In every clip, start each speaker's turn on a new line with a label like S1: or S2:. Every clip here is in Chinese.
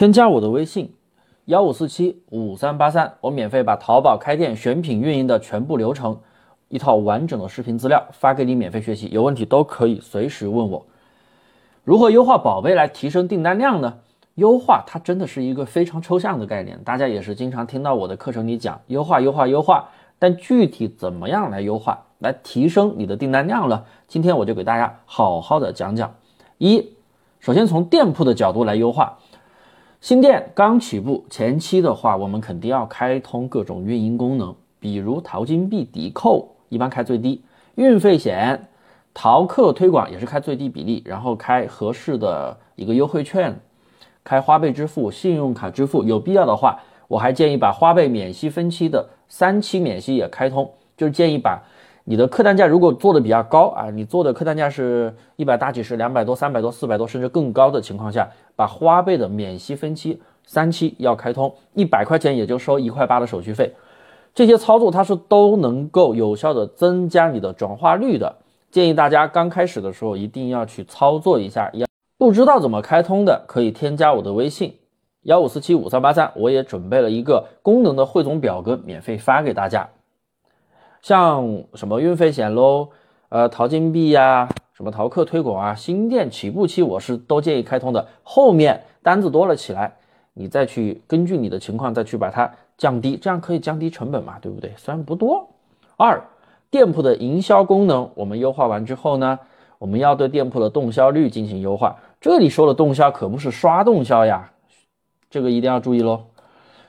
S1: 添加我的微信幺五四七五三八三，我免费把淘宝开店选品运营的全部流程，一套完整的视频资料发给你免费学习，有问题都可以随时问我。如何优化宝贝来提升订单量呢？优化它真的是一个非常抽象的概念，大家也是经常听到我的课程里讲优化优化优化，但具体怎么样来优化来提升你的订单量呢？今天我就给大家好好的讲讲。一，首先从店铺的角度来优化。新店刚起步前期的话，我们肯定要开通各种运营功能，比如淘金币抵扣，一般开最低；运费险、淘客推广也是开最低比例，然后开合适的一个优惠券，开花呗支付、信用卡支付。有必要的话，我还建议把花呗免息分期的三期免息也开通，就是建议把。你的客单价如果做的比较高啊，你做的客单价是一百大几十、两百多、三百多、四百多，甚至更高的情况下，把花呗的免息分期三期要开通，一百块钱也就收一块八的手续费，这些操作它是都能够有效的增加你的转化率的。建议大家刚开始的时候一定要去操作一下，要不知道怎么开通的，可以添加我的微信幺五四七五三八三，我也准备了一个功能的汇总表格，免费发给大家。像什么运费险喽，呃，淘金币呀，什么淘客推广啊，新店起步期我是都建议开通的。后面单子多了起来，你再去根据你的情况再去把它降低，这样可以降低成本嘛，对不对？虽然不多。二，店铺的营销功能我们优化完之后呢，我们要对店铺的动销率进行优化。这里说的动销可不是刷动销呀，这个一定要注意喽。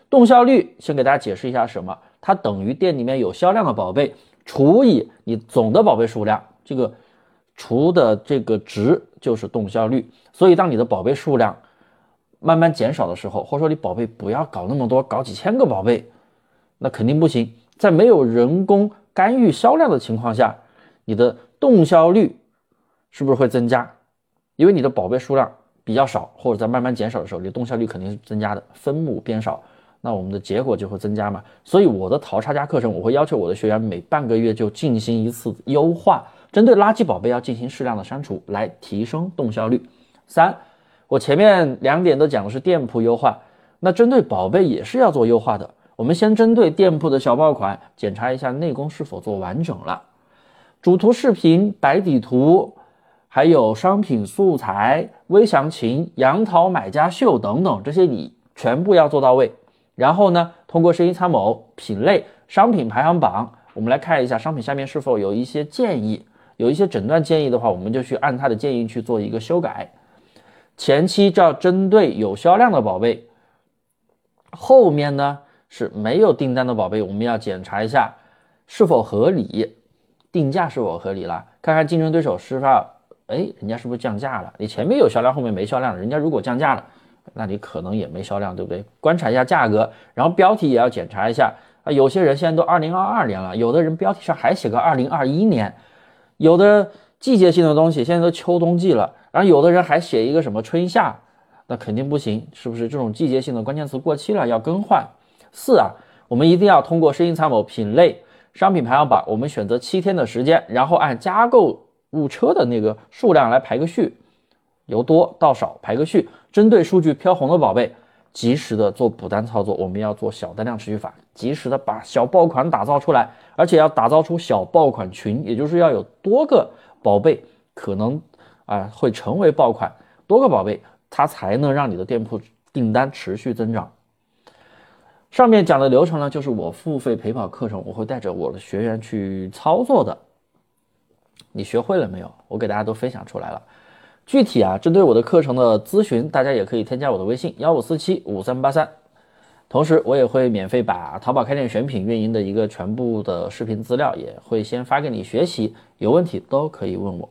S1: 动销率先给大家解释一下什么。它等于店里面有销量的宝贝除以你总的宝贝数量，这个除的这个值就是动销率。所以当你的宝贝数量慢慢减少的时候，或者说你宝贝不要搞那么多，搞几千个宝贝，那肯定不行。在没有人工干预销量的情况下，你的动销率是不是会增加？因为你的宝贝数量比较少，或者在慢慢减少的时候，你的动销率肯定是增加的，分母变少。那我们的结果就会增加嘛，所以我的淘差价课程，我会要求我的学员每半个月就进行一次优化，针对垃圾宝贝要进行适量的删除，来提升动销率。三，我前面两点都讲的是店铺优化，那针对宝贝也是要做优化的。我们先针对店铺的小爆款检查一下内功是否做完整了，主图视频、白底图，还有商品素材、微详情、杨桃买家秀等等，这些你全部要做到位。然后呢，通过生意参谋、品类、商品排行榜，我们来看一下商品下面是否有一些建议，有一些诊断建议的话，我们就去按他的建议去做一个修改。前期要针对有销量的宝贝，后面呢是没有订单的宝贝，我们要检查一下是否合理，定价是否合理了，看看竞争对手是否，哎，人家是不是降价了？你前面有销量，后面没销量，人家如果降价了。那你可能也没销量，对不对？观察一下价格，然后标题也要检查一下啊。有些人现在都二零二二年了，有的人标题上还写个二零二一年，有的季节性的东西现在都秋冬季了，然后有的人还写一个什么春夏，那肯定不行，是不是？这种季节性的关键词过期了要更换。四啊，我们一定要通过生意参谋、品类、商品排行榜，我们选择七天的时间，然后按加购物车的那个数量来排个序。由多到少排个序，针对数据飘红的宝贝，及时的做补单操作。我们要做小单量持续法，及时的把小爆款打造出来，而且要打造出小爆款群，也就是要有多个宝贝可能啊会成为爆款，多个宝贝它才能让你的店铺订单持续增长。上面讲的流程呢，就是我付费陪跑课程，我会带着我的学员去操作的。你学会了没有？我给大家都分享出来了。具体啊，针对我的课程的咨询，大家也可以添加我的微信幺五四七五三八三。同时，我也会免费把淘宝开店选品运营的一个全部的视频资料，也会先发给你学习。有问题都可以问我。